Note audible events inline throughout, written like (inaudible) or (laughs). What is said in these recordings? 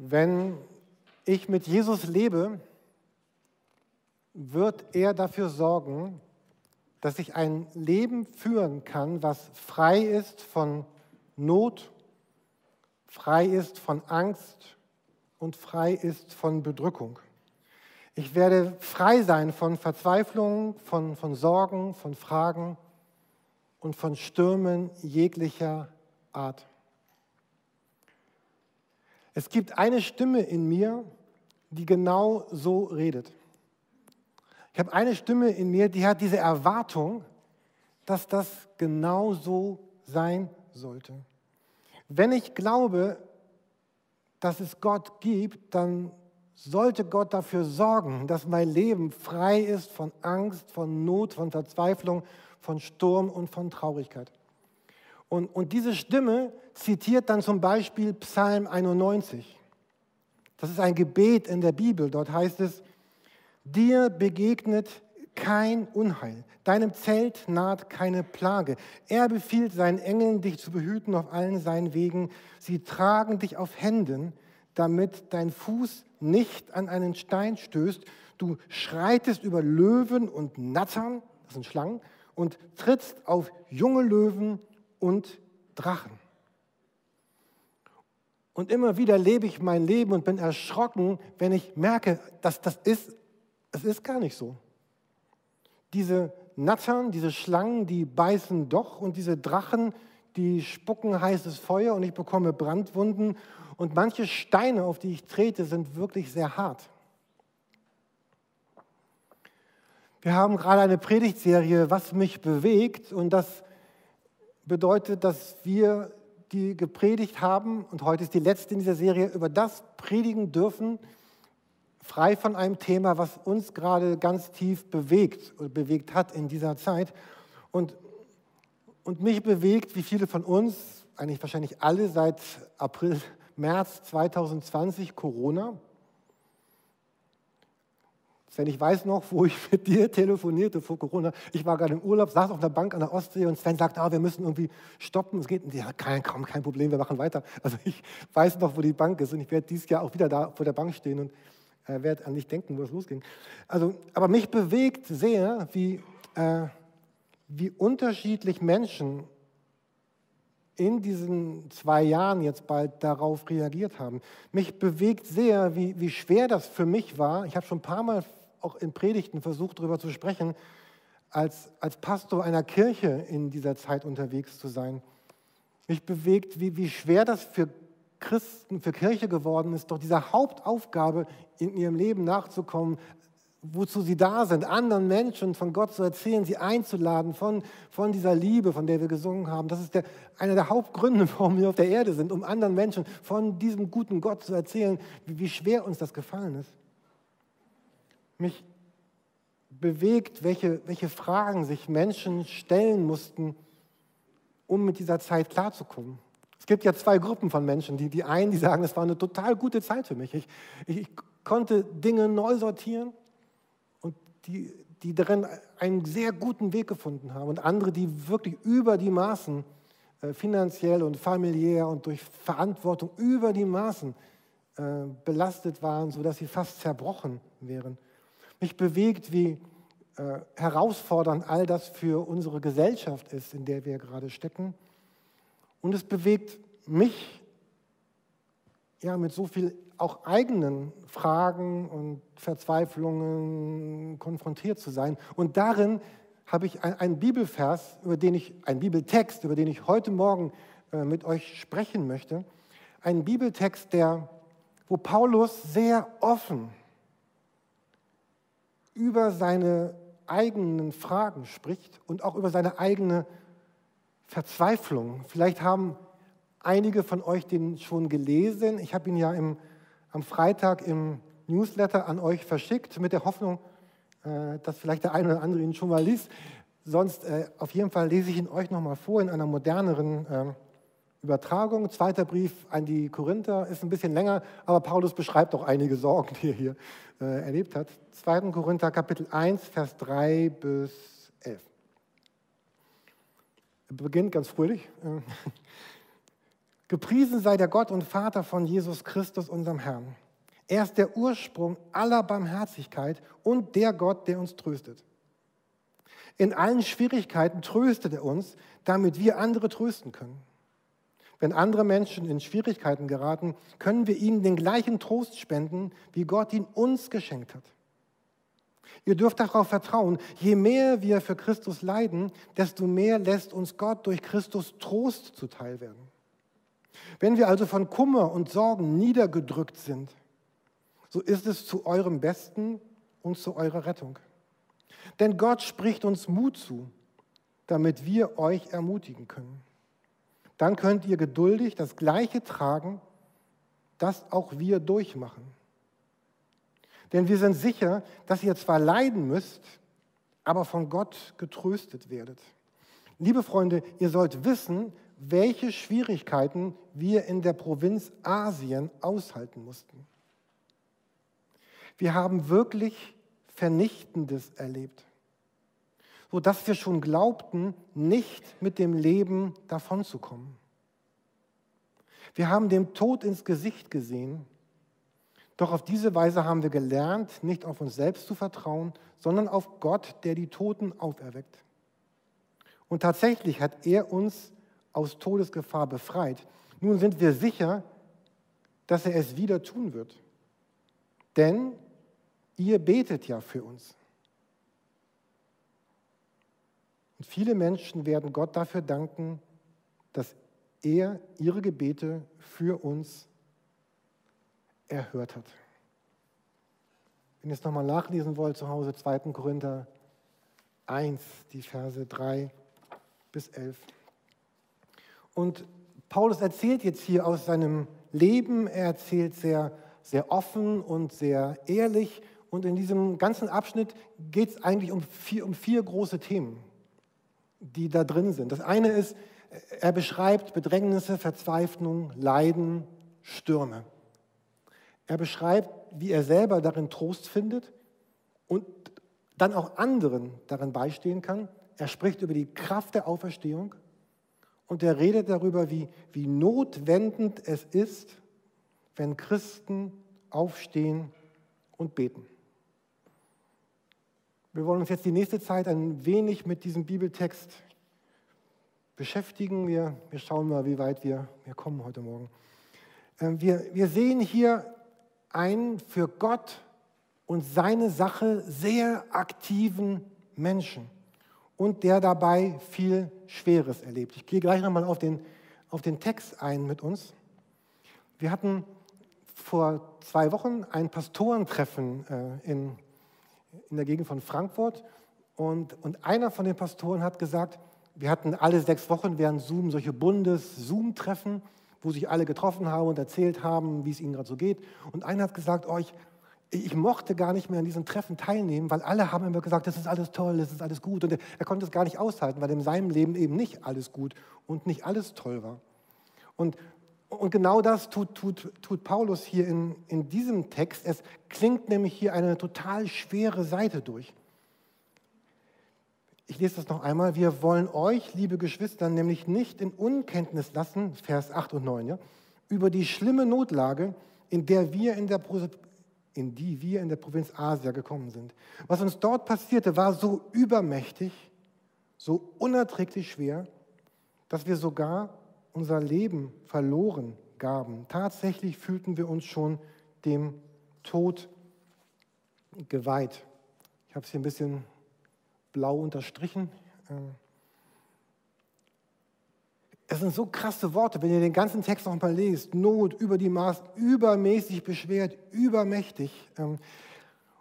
Wenn ich mit Jesus lebe, wird er dafür sorgen, dass ich ein Leben führen kann, was frei ist von Not, frei ist von Angst und frei ist von Bedrückung. Ich werde frei sein von Verzweiflung, von, von Sorgen, von Fragen und von Stürmen jeglicher Art. Es gibt eine Stimme in mir, die genau so redet. Ich habe eine Stimme in mir, die hat diese Erwartung, dass das genau so sein sollte. Wenn ich glaube, dass es Gott gibt, dann sollte Gott dafür sorgen, dass mein Leben frei ist von Angst, von Not, von Verzweiflung, von Sturm und von Traurigkeit. Und, und diese Stimme zitiert dann zum Beispiel Psalm 91. Das ist ein Gebet in der Bibel. Dort heißt es, dir begegnet kein Unheil, deinem Zelt naht keine Plage. Er befiehlt seinen Engeln, dich zu behüten auf allen seinen Wegen. Sie tragen dich auf Händen, damit dein Fuß nicht an einen Stein stößt. Du schreitest über Löwen und Nattern, das sind Schlangen, und trittst auf junge Löwen und Drachen. Und immer wieder lebe ich mein Leben und bin erschrocken, wenn ich merke, dass das ist, es ist gar nicht so. Diese Nattern, diese Schlangen, die beißen doch und diese Drachen, die spucken heißes Feuer und ich bekomme Brandwunden und manche Steine, auf die ich trete, sind wirklich sehr hart. Wir haben gerade eine Predigtserie, was mich bewegt und das bedeutet, dass wir die gepredigt haben und heute ist die letzte in dieser Serie, über das predigen dürfen, frei von einem Thema, was uns gerade ganz tief bewegt oder bewegt hat in dieser Zeit. Und, und mich bewegt, wie viele von uns, eigentlich wahrscheinlich alle seit April, (laughs) März 2020 Corona. Sven, ich weiß noch, wo ich mit dir telefonierte vor Corona. Ich war gerade im Urlaub, saß auf einer Bank an der Ostsee und Sven sagte, ah, wir müssen irgendwie stoppen. Es geht nicht. Ja, kein, kaum, kein Problem, wir machen weiter. Also (laughs) ich weiß noch, wo die Bank ist und ich werde dieses Jahr auch wieder da vor der Bank stehen und äh, werde an dich denken, wo es losging. Also, aber mich bewegt sehr, wie, äh, wie unterschiedlich Menschen in diesen zwei Jahren jetzt bald darauf reagiert haben. Mich bewegt sehr, wie, wie schwer das für mich war. Ich habe schon ein paar Mal auch in Predigten versucht, darüber zu sprechen, als, als Pastor einer Kirche in dieser Zeit unterwegs zu sein. Mich bewegt, wie, wie schwer das für Christen, für Kirche geworden ist, doch dieser Hauptaufgabe in ihrem Leben nachzukommen, wozu sie da sind, anderen Menschen von Gott zu erzählen, sie einzuladen von, von dieser Liebe, von der wir gesungen haben. Das ist der, einer der Hauptgründe, (laughs) warum wir auf der Erde sind, um anderen Menschen von diesem guten Gott zu erzählen, wie, wie schwer uns das gefallen ist. Mich bewegt, welche, welche Fragen sich Menschen stellen mussten, um mit dieser Zeit klarzukommen. Es gibt ja zwei Gruppen von Menschen. Die, die einen, die sagen, es war eine total gute Zeit für mich. Ich, ich, ich konnte Dinge neu sortieren und die, die darin einen sehr guten Weg gefunden haben. Und andere, die wirklich über die Maßen äh, finanziell und familiär und durch Verantwortung über die Maßen äh, belastet waren, sodass sie fast zerbrochen wären. Mich bewegt, wie äh, herausfordernd all das für unsere Gesellschaft ist, in der wir gerade stecken. Und es bewegt mich, ja, mit so viel auch eigenen Fragen und Verzweiflungen konfrontiert zu sein. Und darin habe ich einen Bibelvers, über den ich, einen Bibeltext, über den ich heute Morgen äh, mit euch sprechen möchte. Ein Bibeltext, der, wo Paulus sehr offen über seine eigenen Fragen spricht und auch über seine eigene Verzweiflung. Vielleicht haben einige von euch den schon gelesen. Ich habe ihn ja im, am Freitag im Newsletter an euch verschickt, mit der Hoffnung, äh, dass vielleicht der eine oder andere ihn schon mal liest. Sonst äh, auf jeden Fall lese ich ihn euch nochmal vor in einer moderneren äh, Übertragung. Zweiter Brief an die Korinther ist ein bisschen länger, aber Paulus beschreibt auch einige Sorgen, die er hier äh, erlebt hat. 2. Korinther Kapitel 1, Vers 3 bis 11. Er beginnt ganz fröhlich. (laughs) Gepriesen sei der Gott und Vater von Jesus Christus, unserem Herrn. Er ist der Ursprung aller Barmherzigkeit und der Gott, der uns tröstet. In allen Schwierigkeiten tröstet er uns, damit wir andere trösten können. Wenn andere Menschen in Schwierigkeiten geraten, können wir ihnen den gleichen Trost spenden, wie Gott ihn uns geschenkt hat. Ihr dürft darauf vertrauen, je mehr wir für Christus leiden, desto mehr lässt uns Gott durch Christus Trost zuteil werden. Wenn wir also von Kummer und Sorgen niedergedrückt sind, so ist es zu eurem Besten und zu eurer Rettung. Denn Gott spricht uns Mut zu, damit wir euch ermutigen können. Dann könnt ihr geduldig das Gleiche tragen, das auch wir durchmachen. Denn wir sind sicher, dass ihr zwar leiden müsst, aber von Gott getröstet werdet. Liebe Freunde, ihr sollt wissen, welche Schwierigkeiten wir in der Provinz Asien aushalten mussten. Wir haben wirklich Vernichtendes erlebt, sodass wir schon glaubten, nicht mit dem Leben davonzukommen. Wir haben dem Tod ins Gesicht gesehen, doch auf diese Weise haben wir gelernt, nicht auf uns selbst zu vertrauen, sondern auf Gott, der die Toten auferweckt. Und tatsächlich hat er uns aus Todesgefahr befreit. Nun sind wir sicher, dass er es wieder tun wird. Denn ihr betet ja für uns. Und viele Menschen werden Gott dafür danken, dass er ihre Gebete für uns erhört hat. Wenn ihr es nochmal nachlesen wollt zu Hause, 2. Korinther 1, die Verse 3 bis 11. Und Paulus erzählt jetzt hier aus seinem Leben, er erzählt sehr, sehr offen und sehr ehrlich. Und in diesem ganzen Abschnitt geht es eigentlich um vier, um vier große Themen, die da drin sind. Das eine ist, er beschreibt Bedrängnisse, Verzweiflung, Leiden, Stürme. Er beschreibt, wie er selber darin Trost findet und dann auch anderen darin beistehen kann. Er spricht über die Kraft der Auferstehung und er redet darüber, wie, wie notwendend es ist, wenn Christen aufstehen und beten. Wir wollen uns jetzt die nächste Zeit ein wenig mit diesem Bibeltext beschäftigen. Wir, wir schauen mal, wie weit wir, wir kommen heute Morgen. Ähm, wir, wir sehen hier einen für Gott und seine Sache sehr aktiven Menschen und der dabei viel Schweres erlebt. Ich gehe gleich nochmal auf den, auf den Text ein mit uns. Wir hatten vor zwei Wochen ein Pastorentreffen äh, in, in der Gegend von Frankfurt und, und einer von den Pastoren hat gesagt, wir hatten alle sechs Wochen während Zoom solche Bundes-Zoom-Treffen, wo sich alle getroffen haben und erzählt haben, wie es ihnen gerade so geht. Und einer hat gesagt, oh, ich, ich mochte gar nicht mehr an diesen Treffen teilnehmen, weil alle haben immer gesagt, das ist alles toll, das ist alles gut. Und er, konnte es gar nicht aushalten, weil in seinem Leben eben nicht alles gut und nicht alles toll war. Und, und genau das tut, tut, tut Paulus hier in, in diesem Text. Es klingt nämlich hier eine total schwere Seite durch. Ich lese das noch einmal. Wir wollen euch, liebe Geschwister, nämlich nicht in Unkenntnis lassen, Vers 8 und 9, ja, über die schlimme Notlage, in der wir in der in die wir in der Provinz Asia gekommen sind. Was uns dort passierte, war so übermächtig, so unerträglich schwer, dass wir sogar unser Leben verloren gaben. Tatsächlich fühlten wir uns schon dem Tod geweiht. Ich habe es hier ein bisschen blau unterstrichen. Ähm, es sind so krasse Worte, wenn ihr den ganzen Text noch mal lest. Not, über die Maß, übermäßig beschwert, übermächtig. Ähm,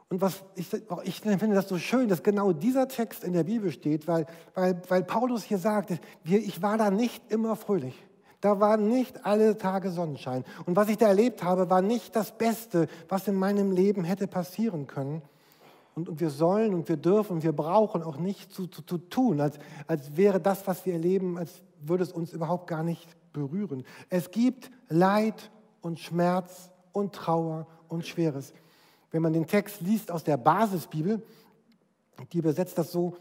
und was ich, ich finde das so schön, dass genau dieser Text in der Bibel steht, weil, weil, weil Paulus hier sagt, ich war da nicht immer fröhlich. Da war nicht alle Tage Sonnenschein. Und was ich da erlebt habe, war nicht das Beste, was in meinem Leben hätte passieren können. Und, und wir sollen und wir dürfen und wir brauchen auch nicht zu, zu, zu tun, als, als wäre das, was wir erleben, als würde es uns überhaupt gar nicht berühren. Es gibt Leid und Schmerz und Trauer und Schweres. Wenn man den Text liest aus der Basisbibel, die übersetzt das so,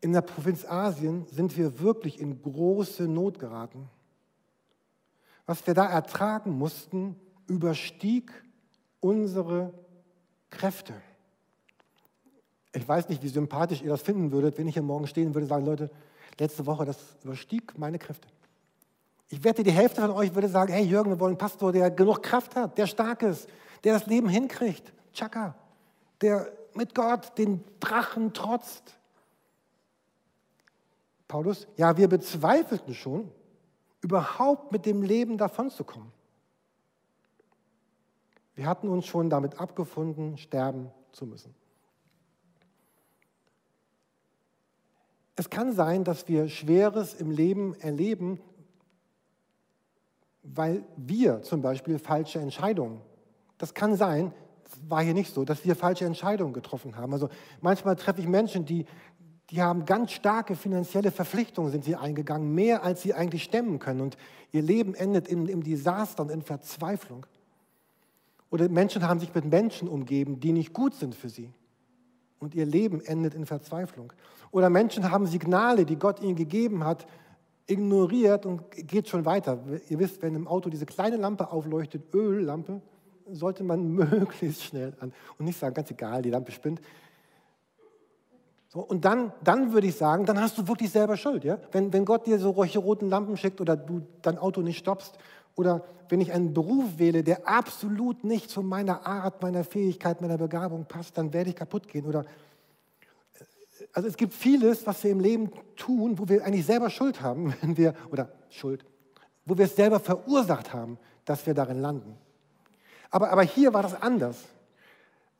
in der Provinz Asien sind wir wirklich in große Not geraten. Was wir da ertragen mussten, überstieg unsere Kräfte. Ich weiß nicht, wie sympathisch ihr das finden würdet, wenn ich hier morgen stehen würde und sagen, Leute, letzte Woche, das überstieg meine Kräfte. Ich wette, die Hälfte von euch würde sagen, hey Jürgen, wir wollen einen Pastor, der genug Kraft hat, der stark ist, der das Leben hinkriegt. Chaka, der mit Gott den Drachen trotzt. Paulus, ja, wir bezweifelten schon, überhaupt mit dem Leben davonzukommen. Wir hatten uns schon damit abgefunden, sterben zu müssen. Es kann sein, dass wir Schweres im Leben erleben, weil wir zum Beispiel falsche Entscheidungen, das kann sein, das war hier nicht so, dass wir falsche Entscheidungen getroffen haben. Also manchmal treffe ich Menschen, die, die haben ganz starke finanzielle Verpflichtungen, sind sie eingegangen, mehr als sie eigentlich stemmen können. Und ihr Leben endet in, im Desaster und in Verzweiflung. Oder Menschen haben sich mit Menschen umgeben, die nicht gut sind für sie. Und ihr Leben endet in Verzweiflung. Oder Menschen haben Signale, die Gott ihnen gegeben hat, ignoriert und geht schon weiter. Ihr wisst, wenn im Auto diese kleine Lampe aufleuchtet, Öllampe, sollte man (laughs) möglichst schnell an und nicht sagen, ganz egal, die Lampe spinnt. So, und dann, dann würde ich sagen, dann hast du wirklich selber Schuld. Ja? Wenn, wenn Gott dir so solche roten Lampen schickt oder du dein Auto nicht stoppst oder wenn ich einen Beruf wähle, der absolut nicht zu meiner Art, meiner Fähigkeit, meiner Begabung passt, dann werde ich kaputt gehen. Oder also es gibt vieles, was wir im Leben tun, wo wir eigentlich selber Schuld haben, (laughs) wenn wir, oder Schuld, wo wir es selber verursacht haben, dass wir darin landen. Aber, aber hier war das anders.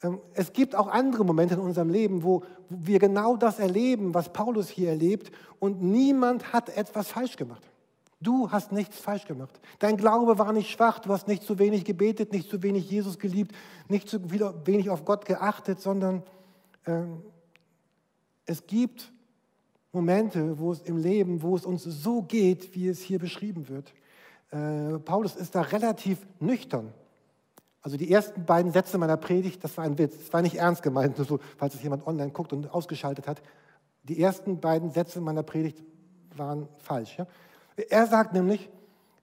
Ähm, es gibt auch andere Momente in unserem Leben, wo wir genau das erleben, was Paulus hier erlebt, und niemand hat etwas falsch gemacht. Du hast nichts falsch gemacht. Dein Glaube war nicht schwach, du hast nicht zu wenig gebetet, nicht zu wenig Jesus geliebt, nicht zu wenig auf Gott geachtet, sondern äh, es gibt Momente, wo es im Leben, wo es uns so geht, wie es hier beschrieben wird. Äh, Paulus ist da relativ nüchtern. Also die ersten beiden Sätze meiner Predigt, das war ein Witz, das war nicht ernst gemeint, nur so, falls es jemand online guckt und ausgeschaltet hat. Die ersten beiden Sätze meiner Predigt waren falsch. Ja? Er sagt nämlich,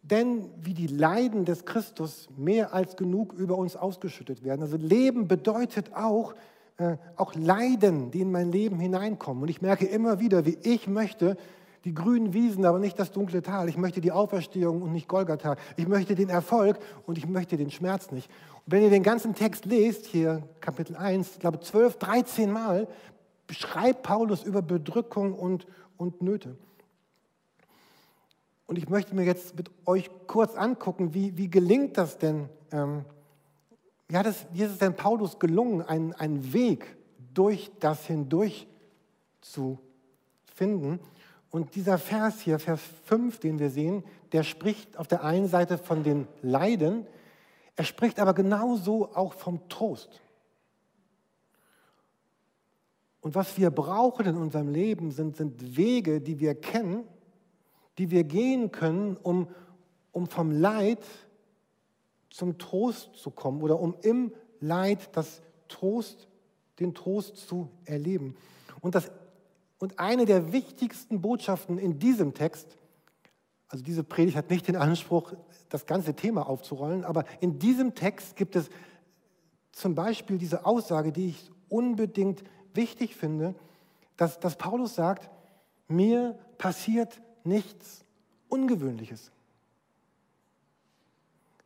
denn wie die Leiden des Christus mehr als genug über uns ausgeschüttet werden. Also Leben bedeutet auch, äh, auch Leiden, die in mein Leben hineinkommen. Und ich merke immer wieder, wie ich möchte die grünen Wiesen, aber nicht das dunkle Tal. Ich möchte die Auferstehung und nicht Golgatha. Ich möchte den Erfolg und ich möchte den Schmerz nicht. Und wenn ihr den ganzen Text lest, hier Kapitel 1, ich glaube 12, 13 Mal, beschreibt Paulus über Bedrückung und, und Nöte. Und ich möchte mir jetzt mit euch kurz angucken, wie, wie gelingt das denn? Ähm, wie, hat es, wie ist es denn Paulus gelungen, einen, einen Weg durch das hindurch zu finden? Und dieser Vers hier, Vers 5, den wir sehen, der spricht auf der einen Seite von den Leiden, er spricht aber genauso auch vom Trost. Und was wir brauchen in unserem Leben sind, sind Wege, die wir kennen, die wir gehen können, um, um vom Leid zum Trost zu kommen oder um im Leid das Trost, den Trost zu erleben. Und, das, und eine der wichtigsten Botschaften in diesem Text, also diese Predigt hat nicht den Anspruch, das ganze Thema aufzurollen, aber in diesem Text gibt es zum Beispiel diese Aussage, die ich unbedingt wichtig finde, dass, dass Paulus sagt, mir passiert nichts Ungewöhnliches.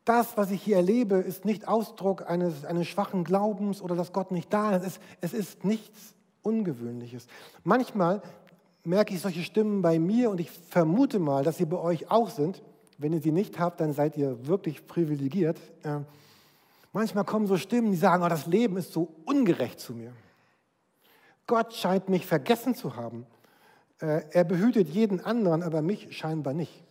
Das, was ich hier erlebe, ist nicht Ausdruck eines, eines schwachen Glaubens oder dass Gott nicht da ist. Es ist nichts Ungewöhnliches. Manchmal merke ich solche Stimmen bei mir und ich vermute mal, dass sie bei euch auch sind. Wenn ihr sie nicht habt, dann seid ihr wirklich privilegiert. Äh, manchmal kommen so Stimmen, die sagen, oh, das Leben ist so ungerecht zu mir. Gott scheint mich vergessen zu haben. Äh, er behütet jeden anderen, aber mich scheinbar nicht.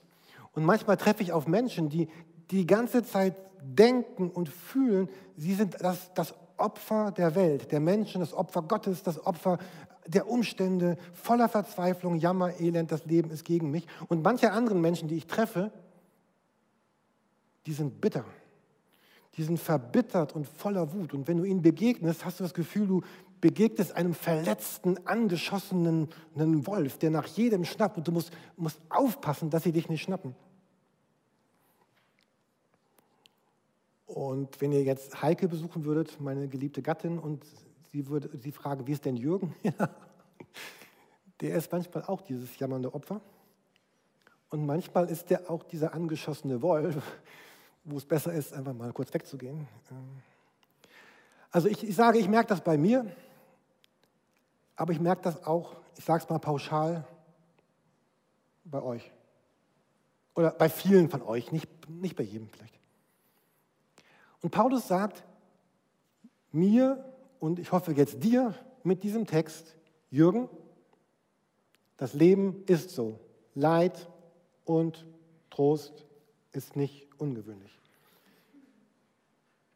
Und manchmal treffe ich auf Menschen, die die ganze Zeit denken und fühlen, sie sind das, das Opfer der Welt, der Menschen, das Opfer Gottes, das Opfer der Umstände, voller Verzweiflung, Jammer, Elend, das Leben ist gegen mich. Und manche anderen Menschen, die ich treffe, die sind bitter. Die sind verbittert und voller Wut. Und wenn du ihnen begegnest, hast du das Gefühl, du begegnest einem verletzten, angeschossenen Wolf, der nach jedem schnappt und du musst, musst aufpassen, dass sie dich nicht schnappen. Und wenn ihr jetzt Heike besuchen würdet, meine geliebte Gattin, und sie würde sie fragen, wie ist denn Jürgen? (laughs) Der ist manchmal auch dieses jammernde Opfer. Und manchmal ist der auch dieser angeschossene Wolf, wo es besser ist, einfach mal kurz wegzugehen. Also ich, ich sage, ich merke das bei mir, aber ich merke das auch, ich sage es mal pauschal, bei euch. Oder bei vielen von euch, nicht, nicht bei jedem vielleicht. Und Paulus sagt mir und ich hoffe jetzt dir mit diesem Text, Jürgen, das Leben ist so. Leid und Trost ist nicht ungewöhnlich.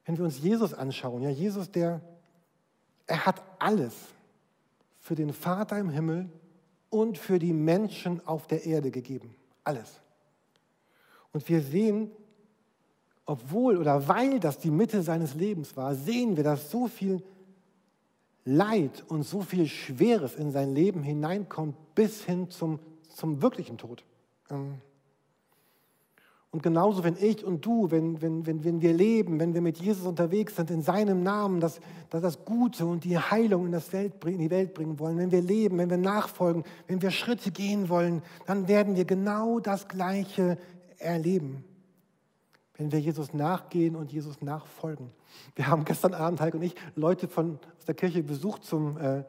Wenn wir uns Jesus anschauen, ja, Jesus, der, er hat alles für den Vater im Himmel und für die Menschen auf der Erde gegeben. Alles. Und wir sehen, obwohl oder weil das die Mitte seines Lebens war, sehen wir, dass so viel Leid und so viel Schweres in sein Leben hineinkommt bis hin zum, zum wirklichen Tod. Ähm, und genauso, wenn ich und du, wenn, wenn, wenn, wenn wir leben, wenn wir mit Jesus unterwegs sind, in seinem Namen, dass, dass das Gute und die Heilung in, das Welt, in die Welt bringen wollen, wenn wir leben, wenn wir nachfolgen, wenn wir Schritte gehen wollen, dann werden wir genau das Gleiche erleben wenn wir Jesus nachgehen und Jesus nachfolgen. Wir haben gestern Abend, Heike und ich, Leute von, aus der Kirche besucht zum, äh,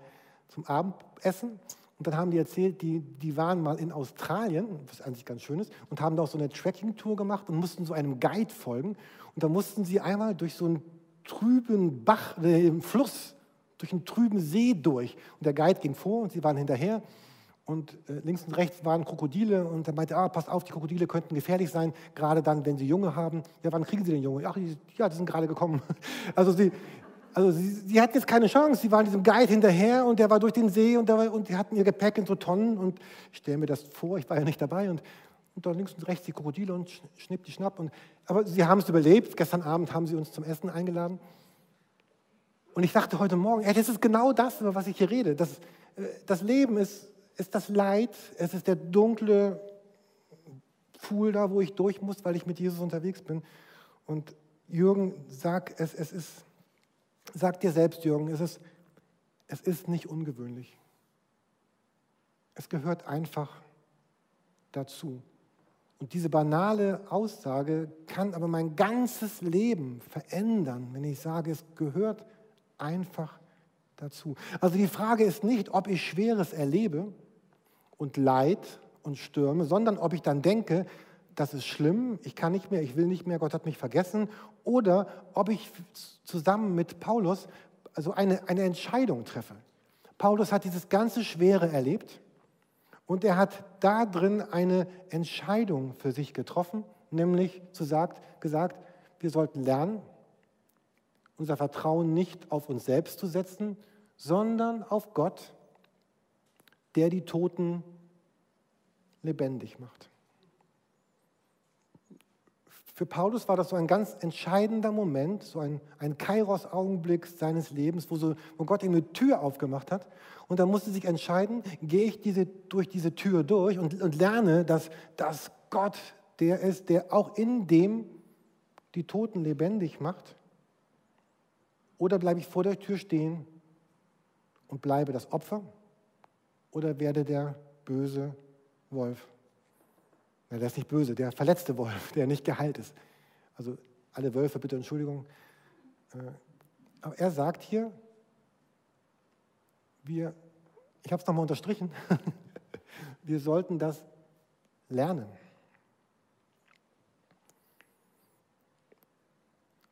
zum Abendessen. Und dann haben die erzählt, die, die waren mal in Australien, was eigentlich ganz schön ist, und haben da auch so eine Tracking-Tour gemacht und mussten so einem Guide folgen. Und da mussten sie einmal durch so einen trüben Bach, äh, Fluss, durch einen trüben See durch. Und der Guide ging vor und sie waren hinterher und äh, links und rechts waren Krokodile und er meinte, ah, passt auf, die Krokodile könnten gefährlich sein, gerade dann, wenn sie Junge haben. Ja, wann kriegen sie den Junge? Ach, ja, die sind gerade gekommen. (laughs) Also sie, also sie, sie hatten jetzt keine Chance, sie waren diesem Guide hinterher und der war durch den See und, war, und die hatten ihr Gepäck in so Tonnen und ich stelle mir das vor, ich war ja nicht dabei und, und da links und rechts die Krokodile und schnipp die Schnapp. Und, aber sie haben es überlebt, gestern Abend haben sie uns zum Essen eingeladen. Und ich dachte heute Morgen, ey, das ist genau das, über was ich hier rede. Das, äh, das Leben ist ist das Leid, es ist der dunkle Pfuhl da, wo ich durch muss, weil ich mit Jesus unterwegs bin. Und Jürgen, sag, es, es ist, sag dir selbst, Jürgen, es ist, es ist nicht ungewöhnlich. Es gehört einfach dazu. Und diese banale Aussage kann aber mein ganzes Leben verändern, wenn ich sage, es gehört einfach dazu. Also die Frage ist nicht, ob ich Schweres erlebe, und Leid und Stürme, sondern ob ich dann denke, das ist schlimm, ich kann nicht mehr, ich will nicht mehr, Gott hat mich vergessen, oder ob ich zusammen mit Paulus also eine, eine Entscheidung treffe. Paulus hat dieses ganze Schwere erlebt und er hat da drin eine Entscheidung für sich getroffen, nämlich zu sagt, gesagt, wir sollten lernen, unser Vertrauen nicht auf uns selbst zu setzen, sondern auf Gott, der die Toten lebendig macht. Für Paulus war das so ein ganz entscheidender Moment, so ein, ein Kairos-Augenblick seines Lebens, wo, so, wo Gott ihm eine Tür aufgemacht hat. Und er musste sich entscheiden, gehe ich diese, durch diese Tür durch und, und lerne, dass, dass Gott der ist, der auch in dem die Toten lebendig macht. Oder bleibe ich vor der Tür stehen und bleibe das Opfer oder werde der böse Wolf? Ja, der ist nicht böse, der verletzte Wolf, (laughs) der nicht geheilt ist. Also alle Wölfe, bitte Entschuldigung. Äh, aber er sagt hier, wir, ich habe es nochmal unterstrichen, (laughs) wir sollten das lernen.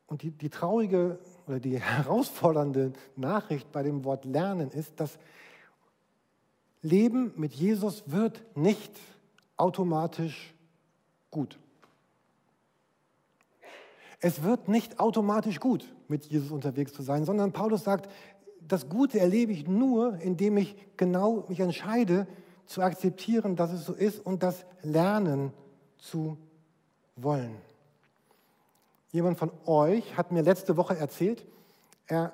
Und die, die traurige oder die (laughs) herausfordernde Nachricht bei dem Wort lernen ist, dass Leben mit Jesus wird nicht automatisch gut. Es wird nicht automatisch gut, mit Jesus unterwegs zu sein, sondern Paulus sagt, das Gute erlebe ich nur, indem ich genau mich entscheide, zu akzeptieren, dass es so ist und das lernen zu wollen. Jemand von euch hat mir letzte Woche erzählt, er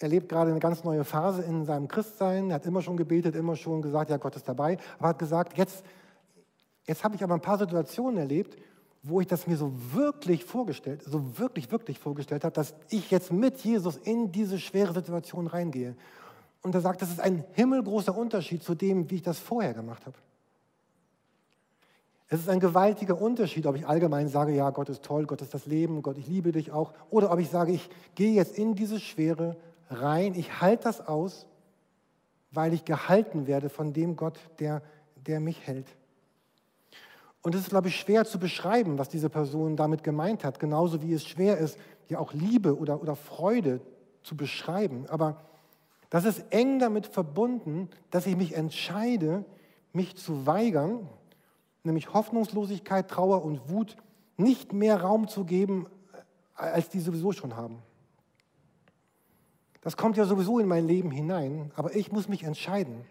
erlebt gerade eine ganz neue Phase in seinem Christsein. Er hat immer schon gebetet, immer schon gesagt, ja, Gott ist dabei. Aber hat gesagt, jetzt, jetzt habe ich aber ein paar Situationen erlebt, wo ich das mir so wirklich vorgestellt, so wirklich, wirklich vorgestellt habe, dass ich jetzt mit Jesus in diese schwere Situation reingehe. Und er sagt, das ist ein himmelgroßer Unterschied zu dem, wie ich das vorher gemacht habe. Es ist ein gewaltiger Unterschied, ob ich allgemein sage, ja, Gott ist toll, Gott ist das Leben, Gott, ich liebe dich auch, oder ob ich sage, ich gehe jetzt in diese Schwere rein, ich halte das aus, weil ich gehalten werde von dem Gott, der, der mich hält. Und es ist, glaube ich, schwer zu beschreiben, was diese Person damit gemeint hat, genauso wie es schwer ist, ja auch Liebe oder, oder Freude zu beschreiben. Aber das ist eng damit verbunden, dass ich mich entscheide, mich zu weigern, nämlich Hoffnungslosigkeit, Trauer und Wut, nicht mehr Raum zu geben, als die sowieso schon haben. Das kommt ja sowieso in mein Leben hinein, aber ich muss mich entscheiden,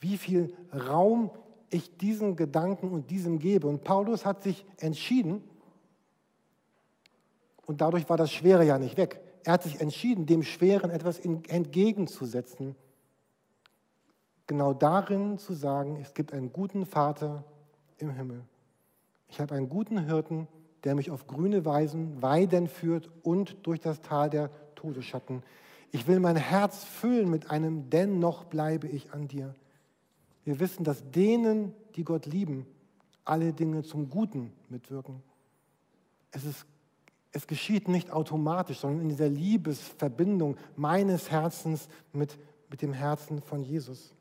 wie viel Raum ich diesen Gedanken und diesem gebe. Und Paulus hat sich entschieden, und dadurch war das Schwere ja nicht weg. Er hat sich entschieden, dem Schweren etwas entgegenzusetzen. Genau darin zu sagen, es gibt einen guten Vater im Himmel. Ich habe einen guten Hirten, der mich auf grüne Weisen, Weiden führt und durch das Tal der Todesschatten. Ich will mein Herz füllen mit einem Dennoch bleibe ich an dir. Wir wissen, dass denen, die Gott lieben, alle Dinge zum Guten mitwirken. Es, ist, es geschieht nicht automatisch, sondern in dieser Liebesverbindung meines Herzens mit, mit dem Herzen von Jesus.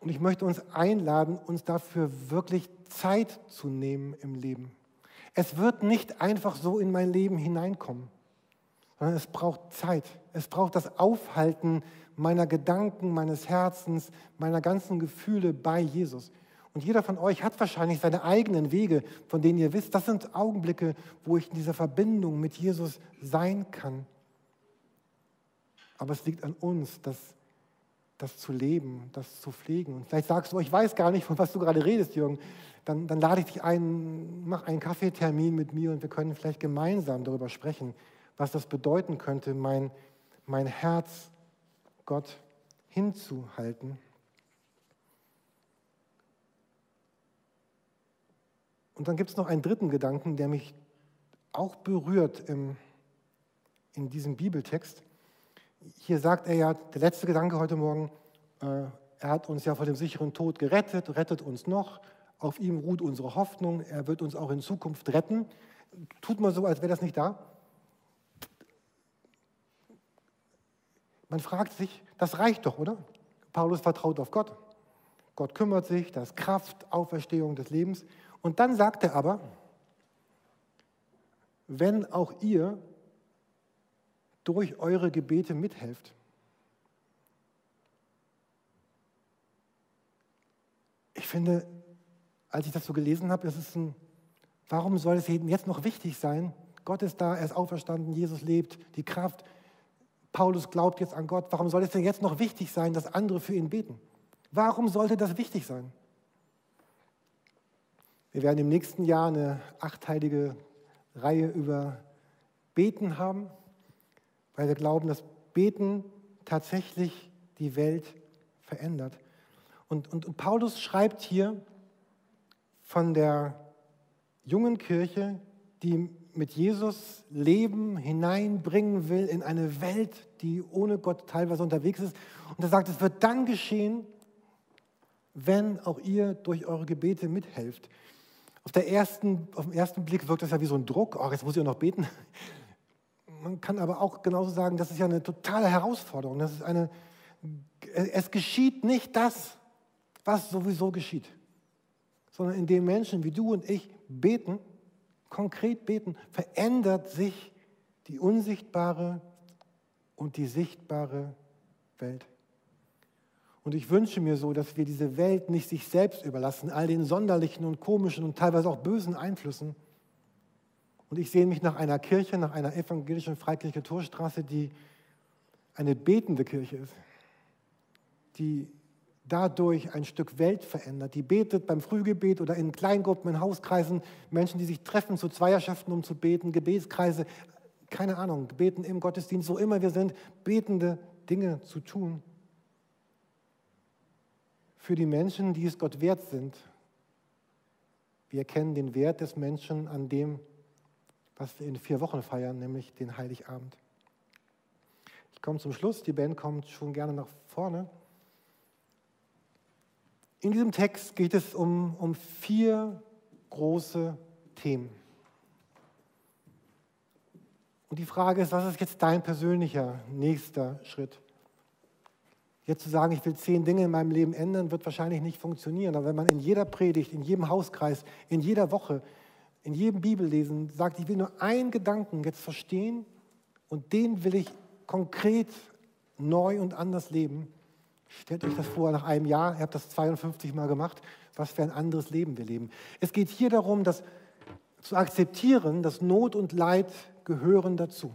Und ich möchte uns einladen, uns dafür wirklich Zeit zu nehmen im Leben. Es wird nicht einfach so in mein Leben hineinkommen, sondern es braucht Zeit. Es braucht das Aufhalten meiner Gedanken, meines Herzens, meiner ganzen Gefühle bei Jesus. Und jeder von euch hat wahrscheinlich seine eigenen Wege, von denen ihr wisst, das sind Augenblicke, wo ich in dieser Verbindung mit Jesus sein kann. Aber es liegt an uns, das, das zu leben, das zu pflegen. Und vielleicht sagst du, ich weiß gar nicht, von was du gerade redest, Jürgen. Dann, dann lade ich dich ein, mach einen Kaffeetermin mit mir und wir können vielleicht gemeinsam darüber sprechen, was das bedeuten könnte, mein, mein Herz Gott hinzuhalten. Und dann gibt es noch einen dritten Gedanken, der mich auch berührt im, in diesem Bibeltext. Hier sagt er ja, der letzte Gedanke heute Morgen, äh, er hat uns ja vor dem sicheren Tod gerettet, rettet uns noch, auf ihm ruht unsere Hoffnung, er wird uns auch in Zukunft retten. Tut mal so, als wäre das nicht da. Man fragt sich, das reicht doch, oder? Paulus vertraut auf Gott. Gott kümmert sich, das ist Kraft, Auferstehung des Lebens. Und dann sagt er aber, wenn auch ihr durch eure Gebete mithelft. Ich finde, als ich das so gelesen habe, ist es ein, warum soll es jetzt noch wichtig sein? Gott ist da, er ist auferstanden, Jesus lebt, die Kraft, Paulus glaubt jetzt an Gott, warum soll es denn jetzt noch wichtig sein, dass andere für ihn beten? Warum sollte das wichtig sein? Wir werden im nächsten Jahr eine achteilige Reihe über Beten haben, weil wir glauben, dass Beten tatsächlich die Welt verändert. Und, und, und Paulus schreibt hier von der jungen Kirche, die mit Jesus Leben hineinbringen will in eine Welt, die ohne Gott teilweise unterwegs ist. Und er sagt, es wird dann geschehen, wenn auch ihr durch eure Gebete mithelft. Auf, der ersten, auf den ersten Blick wirkt das ja wie so ein Druck, oh, jetzt muss ich auch noch beten. Man kann aber auch genauso sagen, das ist ja eine totale Herausforderung. Das ist eine, es geschieht nicht das, was sowieso geschieht, sondern indem Menschen wie du und ich beten, konkret beten, verändert sich die unsichtbare und die sichtbare Welt. Und ich wünsche mir so, dass wir diese Welt nicht sich selbst überlassen, all den sonderlichen und komischen und teilweise auch bösen Einflüssen. Und ich sehe mich nach einer Kirche, nach einer evangelischen Freikirche Torstraße, die eine betende Kirche ist, die dadurch ein Stück Welt verändert. Die betet beim Frühgebet oder in Kleingruppen, in Hauskreisen, Menschen, die sich treffen zu Zweierschaften, um zu beten, Gebetskreise, keine Ahnung, beten im Gottesdienst, wo immer wir sind, betende Dinge zu tun. Für die Menschen, die es Gott wert sind, Wir erkennen den Wert des Menschen an dem, was wir in vier Wochen feiern, nämlich den Heiligabend. Ich komme zum Schluss, die Band kommt schon gerne nach vorne. In diesem Text geht es um, um vier große Themen. Und die Frage ist, was ist jetzt dein persönlicher nächster Schritt? Jetzt zu sagen, ich will zehn Dinge in meinem Leben ändern, wird wahrscheinlich nicht funktionieren. Aber wenn man in jeder Predigt, in jedem Hauskreis, in jeder Woche, in jedem Bibellesen sagt, ich will nur einen Gedanken jetzt verstehen und den will ich konkret neu und anders leben, stellt euch das vor, nach einem Jahr, ihr habt das 52 Mal gemacht, was für ein anderes Leben wir leben. Es geht hier darum, dass, zu akzeptieren, dass Not und Leid gehören dazu.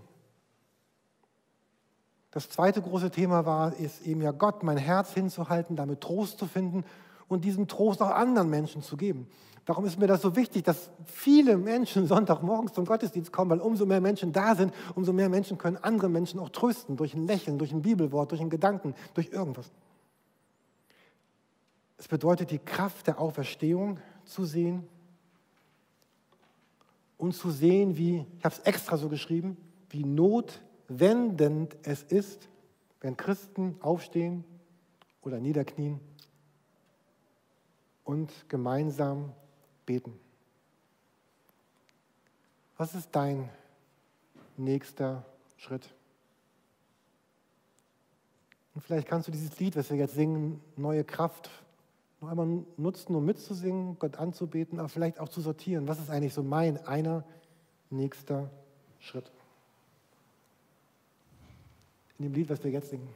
Das zweite große Thema war, ist eben ja Gott, mein Herz hinzuhalten, damit Trost zu finden und diesen Trost auch anderen Menschen zu geben. Darum ist mir das so wichtig, dass viele Menschen (laughs) Sonntagmorgens zum Gottesdienst kommen, weil umso mehr Menschen da sind, umso mehr Menschen können andere Menschen auch trösten, durch ein Lächeln, durch ein Bibelwort, durch einen Gedanken, durch irgendwas. Es bedeutet, die Kraft der Auferstehung zu sehen und zu sehen, wie, ich habe es extra so geschrieben, wie Not wendend es ist, wenn Christen aufstehen oder niederknien und gemeinsam beten. Was ist dein nächster Schritt? Und vielleicht kannst du dieses Lied, was wir jetzt singen, neue Kraft, noch einmal nutzen, um mitzusingen, Gott anzubeten, aber vielleicht auch zu sortieren. Was ist eigentlich so mein einer nächster Schritt? in dem Lied, was wir jetzt singen.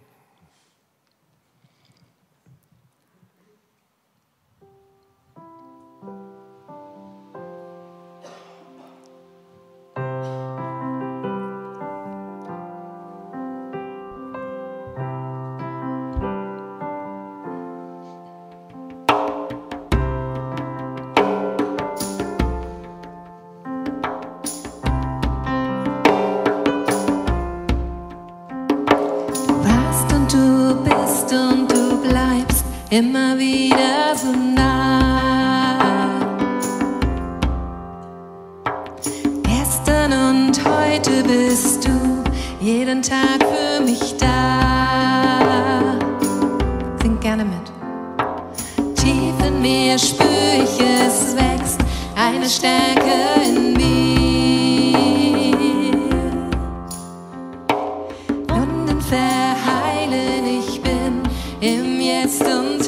Im Jetzt und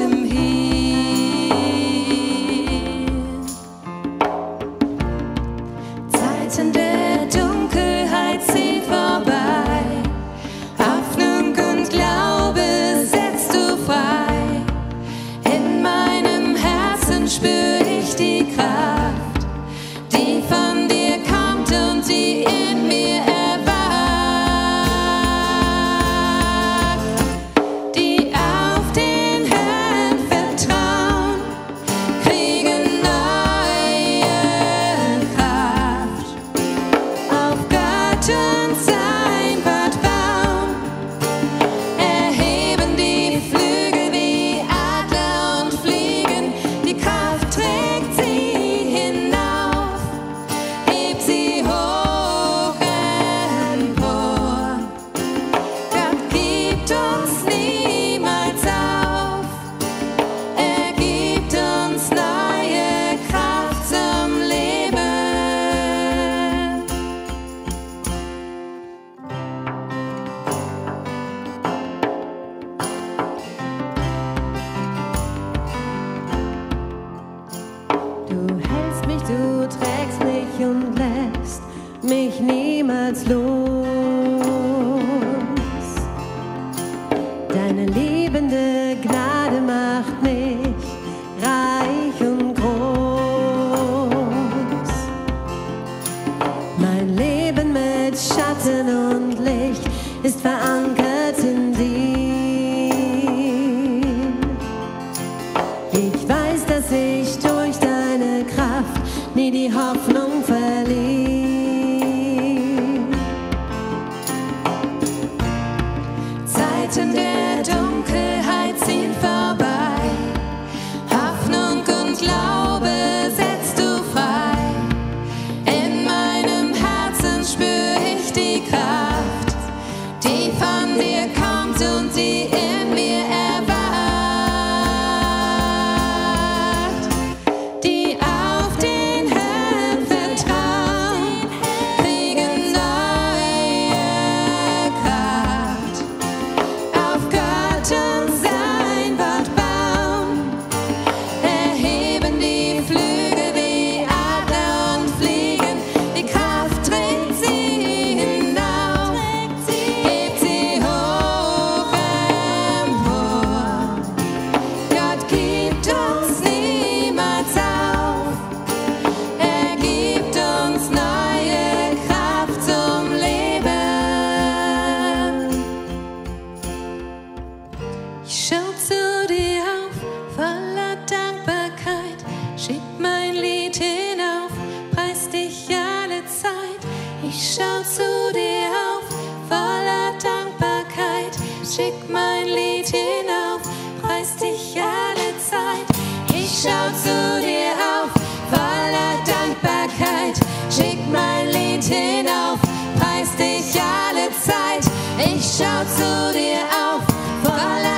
zu dir auf, voller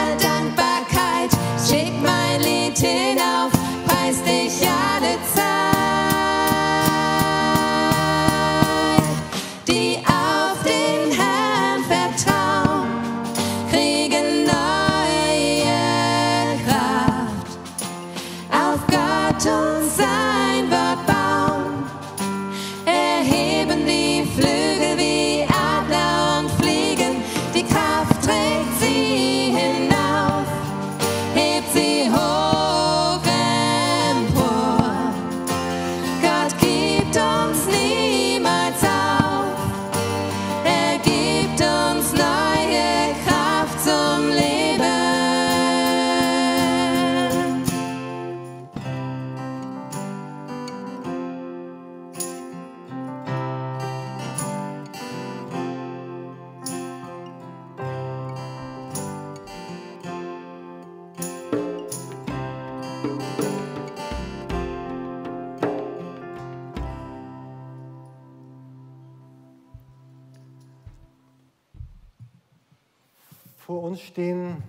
Vor uns stehen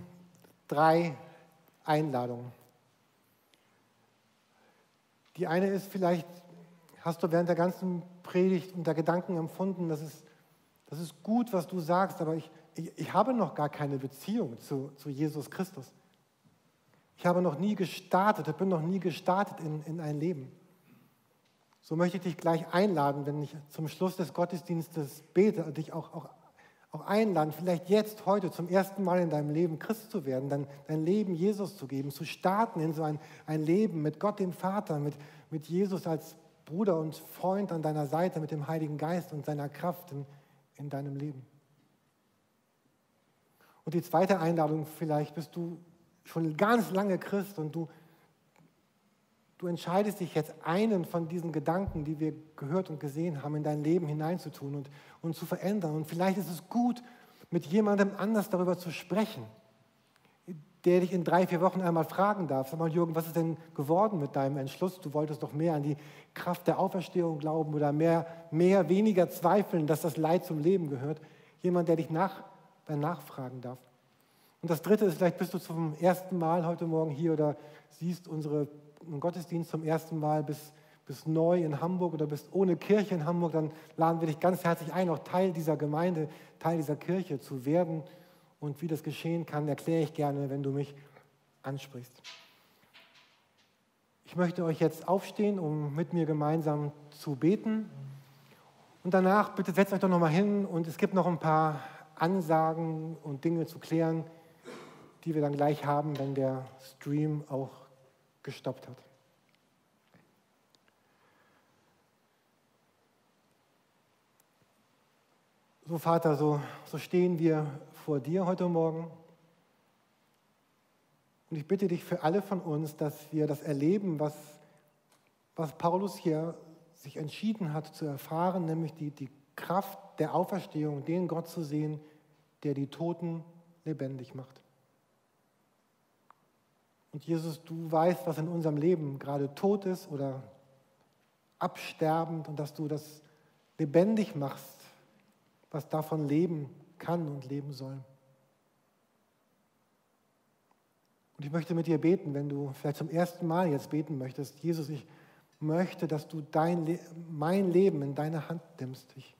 drei Einladungen. Die eine ist vielleicht, hast du während der ganzen Predigt und der Gedanken empfunden, das ist, das ist gut, was du sagst, aber ich, ich, ich habe noch gar keine Beziehung zu, zu Jesus Christus. Ich habe noch nie gestartet, ich bin noch nie gestartet in, in ein Leben. So möchte ich dich gleich einladen, wenn ich zum Schluss des Gottesdienstes bete, dich auch, auch, auch einladen, vielleicht jetzt, heute zum ersten Mal in deinem Leben Christ zu werden, dein, dein Leben Jesus zu geben, zu starten in so ein, ein Leben mit Gott dem Vater, mit, mit Jesus als Bruder und Freund an deiner Seite, mit dem Heiligen Geist und seiner Kraft in, in deinem Leben. Und die zweite Einladung, vielleicht bist du schon ganz lange Christ und du, du entscheidest dich jetzt, einen von diesen Gedanken, die wir gehört und gesehen haben, in dein Leben hineinzutun und, und zu verändern. Und vielleicht ist es gut, mit jemandem anders darüber zu sprechen, der dich in drei, vier Wochen einmal fragen darf. Sag mal, Jürgen, was ist denn geworden mit deinem Entschluss? Du wolltest doch mehr an die Kraft der Auferstehung glauben oder mehr, mehr weniger zweifeln, dass das Leid zum Leben gehört. Jemand, der dich nach, dann nachfragen darf. Und das Dritte ist, vielleicht bist du zum ersten Mal heute Morgen hier oder siehst unseren Gottesdienst zum ersten Mal, bist, bist neu in Hamburg oder bist ohne Kirche in Hamburg, dann laden wir dich ganz herzlich ein, auch Teil dieser Gemeinde, Teil dieser Kirche zu werden. Und wie das geschehen kann, erkläre ich gerne, wenn du mich ansprichst. Ich möchte euch jetzt aufstehen, um mit mir gemeinsam zu beten. Und danach, bitte setzt euch doch nochmal hin und es gibt noch ein paar Ansagen und Dinge zu klären, die wir dann gleich haben, wenn der Stream auch gestoppt hat. So, Vater, so, so stehen wir vor dir heute Morgen. Und ich bitte dich für alle von uns, dass wir das erleben, was, was Paulus hier sich entschieden hat zu erfahren, nämlich die, die Kraft der Auferstehung, den Gott zu sehen, der die Toten lebendig macht. Und Jesus, du weißt, was in unserem Leben gerade tot ist oder absterbend und dass du das lebendig machst, was davon leben kann und leben soll. Und ich möchte mit dir beten, wenn du vielleicht zum ersten Mal jetzt beten möchtest. Jesus, ich möchte, dass du dein Le mein Leben in deine Hand nimmst. Ich,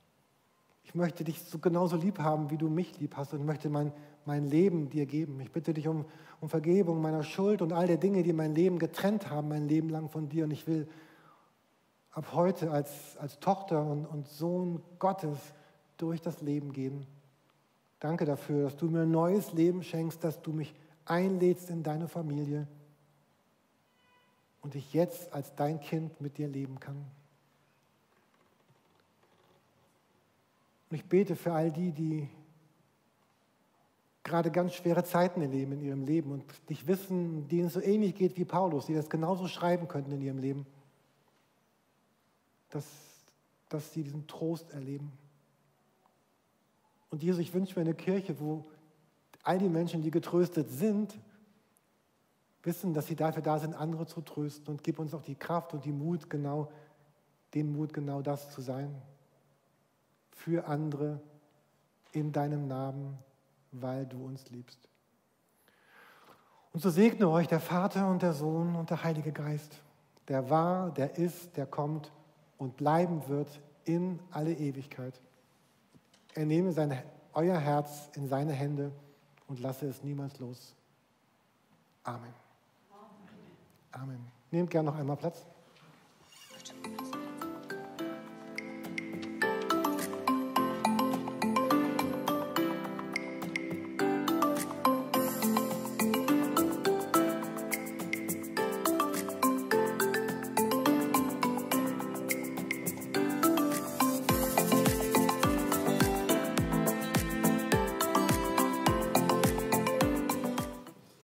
ich möchte dich so genauso lieb haben, wie du mich lieb hast und möchte mein, mein Leben dir geben. Ich bitte dich um, um Vergebung meiner Schuld und all der Dinge, die mein Leben getrennt haben, mein Leben lang von dir. Und ich will ab heute als, als Tochter und, und Sohn Gottes durch das Leben gehen. Danke dafür, dass du mir ein neues Leben schenkst, dass du mich einlädst in deine Familie und ich jetzt als dein Kind mit dir leben kann. Und ich bete für all die, die gerade ganz schwere Zeiten erleben in ihrem Leben und nicht wissen, denen es so ähnlich geht wie Paulus, die das genauso schreiben könnten in ihrem Leben, dass, dass sie diesen Trost erleben. Und Jesus, ich wünsche mir eine Kirche, wo all die Menschen, die getröstet sind, wissen, dass sie dafür da sind, andere zu trösten. Und gib uns auch die Kraft und die Mut, genau, den Mut, genau das zu sein. Für andere in deinem Namen, weil du uns liebst. Und so segne euch der Vater und der Sohn und der Heilige Geist, der war, der ist, der kommt und bleiben wird in alle Ewigkeit. Er nehme sein, euer Herz in seine Hände und lasse es niemals los. Amen. Amen. Nehmt gern noch einmal Platz.